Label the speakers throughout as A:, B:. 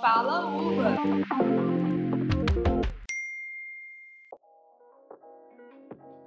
A: Fala Uva.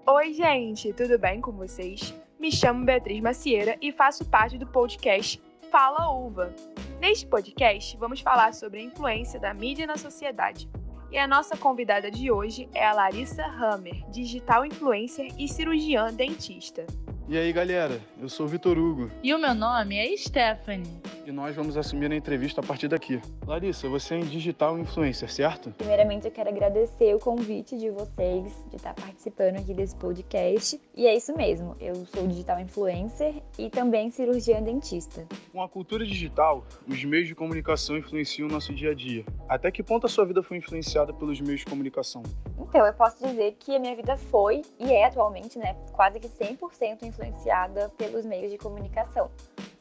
A: Oi, gente, tudo bem com vocês? Me chamo Beatriz Macieira e faço parte do podcast Fala Uva. Neste podcast, vamos falar sobre a influência da mídia na sociedade. E a nossa convidada de hoje é a Larissa Hammer, digital influencer e cirurgiã dentista.
B: E aí, galera? Eu sou o Vitor Hugo.
C: E o meu nome é Stephanie.
B: E nós vamos assumir a entrevista a partir daqui. Larissa, você é em digital influencer, certo?
D: Primeiramente, eu quero agradecer o convite de vocês de estar participando aqui desse podcast. E é isso mesmo, eu sou digital influencer e também cirurgiã dentista.
B: Com a cultura digital, os meios de comunicação influenciam o nosso dia a dia. Até que ponto a sua vida foi influenciada pelos meios de comunicação?
D: Então, eu posso dizer que a minha vida foi e é atualmente, né, quase que 100% influenciada pelos meios de comunicação.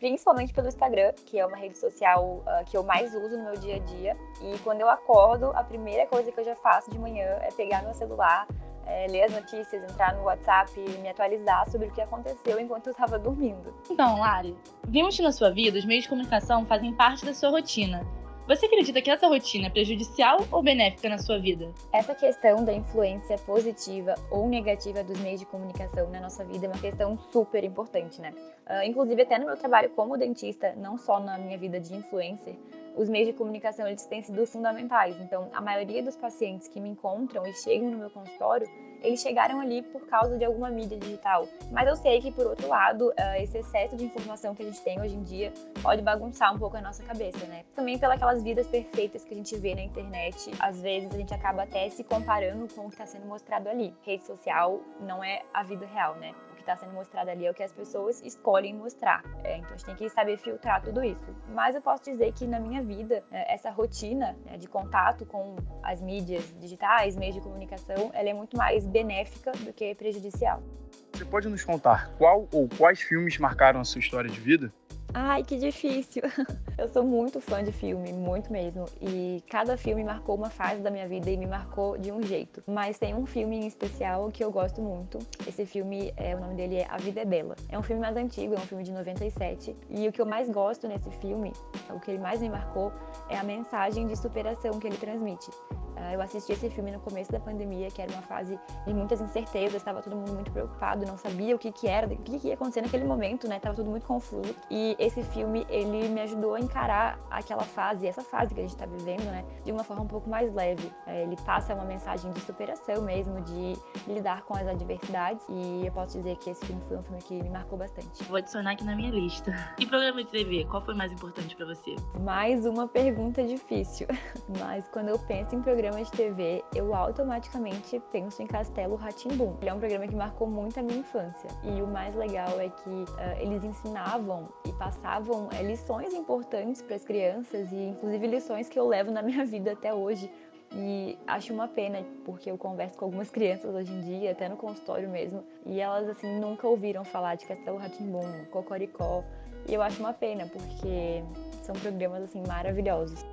D: Principalmente pelo Instagram, que é uma rede social uh, que eu mais uso no meu dia a dia. E quando eu acordo, a primeira coisa que eu já faço de manhã é pegar meu celular, é, ler as notícias, entrar no WhatsApp e me atualizar sobre o que aconteceu enquanto eu estava dormindo.
C: Então, Lari, vimos que na sua vida os meios de comunicação fazem parte da sua rotina. Você acredita que essa rotina é prejudicial ou benéfica na sua vida?
D: Essa questão da influência positiva ou negativa dos meios de comunicação na nossa vida é uma questão super importante, né? Uh, inclusive, até no meu trabalho como dentista, não só na minha vida de influencer, os meios de comunicação eles têm sido fundamentais. Então, a maioria dos pacientes que me encontram e chegam no meu consultório, eles chegaram ali por causa de alguma mídia digital. Mas eu sei que, por outro lado, eh, esse excesso de informação que a gente tem hoje em dia pode bagunçar um pouco a nossa cabeça, né? Também pelas vidas perfeitas que a gente vê na internet, às vezes a gente acaba até se comparando com o que está sendo mostrado ali. Rede social não é a vida real, né? Que está sendo mostrado ali é o que as pessoas escolhem mostrar. É, então a gente tem que saber filtrar tudo isso. Mas eu posso dizer que na minha vida, é, essa rotina né, de contato com as mídias digitais, meios de comunicação, ela é muito mais benéfica do que prejudicial.
B: Você pode nos contar qual ou quais filmes marcaram a sua história de vida?
D: Ai, que difícil. Eu sou muito fã de filme, muito mesmo. E cada filme marcou uma fase da minha vida e me marcou de um jeito. Mas tem um filme em especial que eu gosto muito. Esse filme, é, o nome dele é A Vida é Bela. É um filme mais antigo, é um filme de 97. E o que eu mais gosto nesse filme, o que ele mais me marcou, é a mensagem de superação que ele transmite. Ah, eu assisti esse filme no começo da pandemia, que era uma fase de muitas incertezas, estava todo mundo muito preocupado, não sabia o que, que era, o que, que ia acontecer naquele momento, né? Tava tudo muito confuso. E esse filme, ele me ajudou a encarar aquela fase, essa fase que a gente está vivendo, né? De uma forma um pouco mais leve. É, ele passa uma mensagem de superação mesmo, de lidar com as adversidades. E eu posso dizer que esse filme foi um filme que me marcou bastante.
C: Vou adicionar aqui na minha lista. E programa de TV, qual foi mais importante para você?
D: Mais uma pergunta difícil. Mas quando eu penso em programa programa de TV, eu automaticamente penso em Castelo Ratimbum. Ele é um programa que marcou muito a minha infância. E o mais legal é que uh, eles ensinavam e passavam uh, lições importantes para as crianças e inclusive lições que eu levo na minha vida até hoje. E acho uma pena, porque eu converso com algumas crianças hoje em dia, até no consultório mesmo, e elas assim nunca ouviram falar de Castelo Ratimbum, Cocoricó. E eu acho uma pena, porque são programas assim maravilhosos.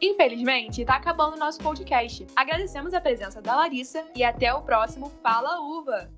A: Infelizmente, está acabando o nosso podcast. Agradecemos a presença da Larissa e até o próximo Fala Uva!